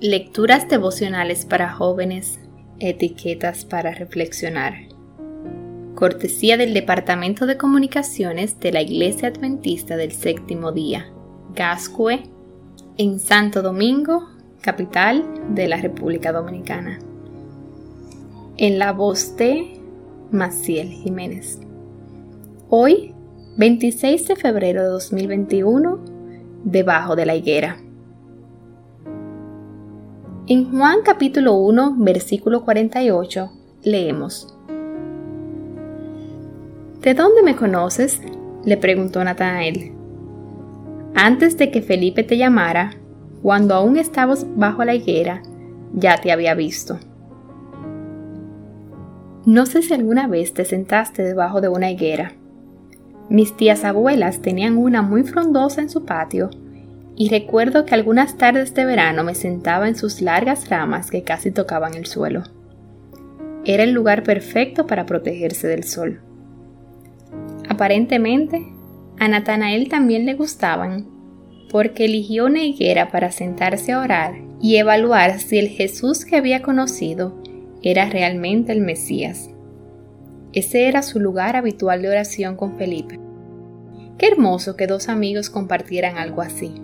Lecturas devocionales para jóvenes, etiquetas para reflexionar. Cortesía del Departamento de Comunicaciones de la Iglesia Adventista del Séptimo Día, Gascue, en Santo Domingo, capital de la República Dominicana. En la voz de Maciel Jiménez. Hoy, 26 de febrero de 2021, debajo de la higuera. En Juan capítulo 1, versículo 48, leemos. ¿De dónde me conoces? le preguntó Natanael. Antes de que Felipe te llamara, cuando aún estabas bajo la higuera, ya te había visto. No sé si alguna vez te sentaste debajo de una higuera. Mis tías abuelas tenían una muy frondosa en su patio y recuerdo que algunas tardes de verano me sentaba en sus largas ramas que casi tocaban el suelo. Era el lugar perfecto para protegerse del sol. Aparentemente, a Natanael también le gustaban, porque eligió una higuera para sentarse a orar y evaluar si el Jesús que había conocido era realmente el Mesías. Ese era su lugar habitual de oración con Felipe. Qué hermoso que dos amigos compartieran algo así.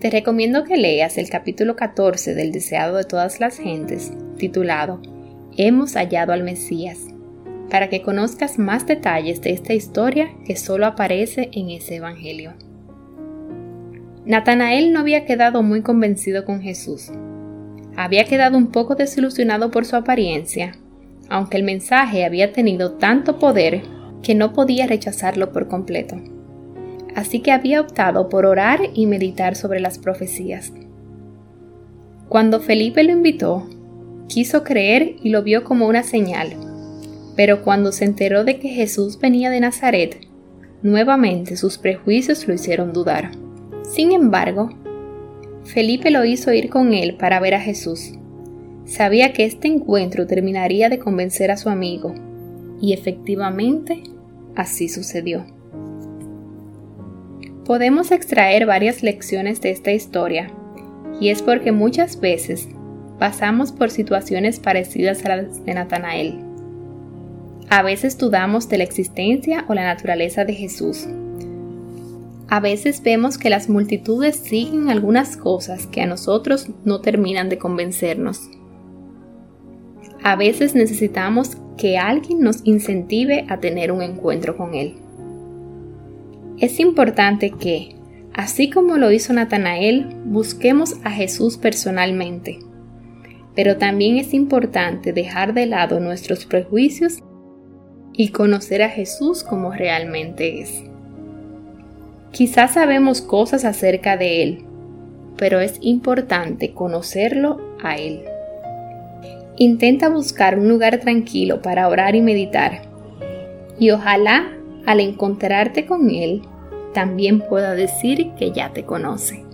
Te recomiendo que leas el capítulo 14 del Deseado de todas las gentes, titulado Hemos hallado al Mesías, para que conozcas más detalles de esta historia que solo aparece en ese Evangelio. Natanael no había quedado muy convencido con Jesús. Había quedado un poco desilusionado por su apariencia, aunque el mensaje había tenido tanto poder que no podía rechazarlo por completo así que había optado por orar y meditar sobre las profecías. Cuando Felipe lo invitó, quiso creer y lo vio como una señal, pero cuando se enteró de que Jesús venía de Nazaret, nuevamente sus prejuicios lo hicieron dudar. Sin embargo, Felipe lo hizo ir con él para ver a Jesús. Sabía que este encuentro terminaría de convencer a su amigo, y efectivamente así sucedió. Podemos extraer varias lecciones de esta historia, y es porque muchas veces pasamos por situaciones parecidas a las de Natanael. A veces dudamos de la existencia o la naturaleza de Jesús. A veces vemos que las multitudes siguen algunas cosas que a nosotros no terminan de convencernos. A veces necesitamos que alguien nos incentive a tener un encuentro con Él. Es importante que, así como lo hizo Natanael, busquemos a Jesús personalmente. Pero también es importante dejar de lado nuestros prejuicios y conocer a Jesús como realmente es. Quizás sabemos cosas acerca de Él, pero es importante conocerlo a Él. Intenta buscar un lugar tranquilo para orar y meditar, y ojalá al encontrarte con Él, también pueda decir que ya te conoce.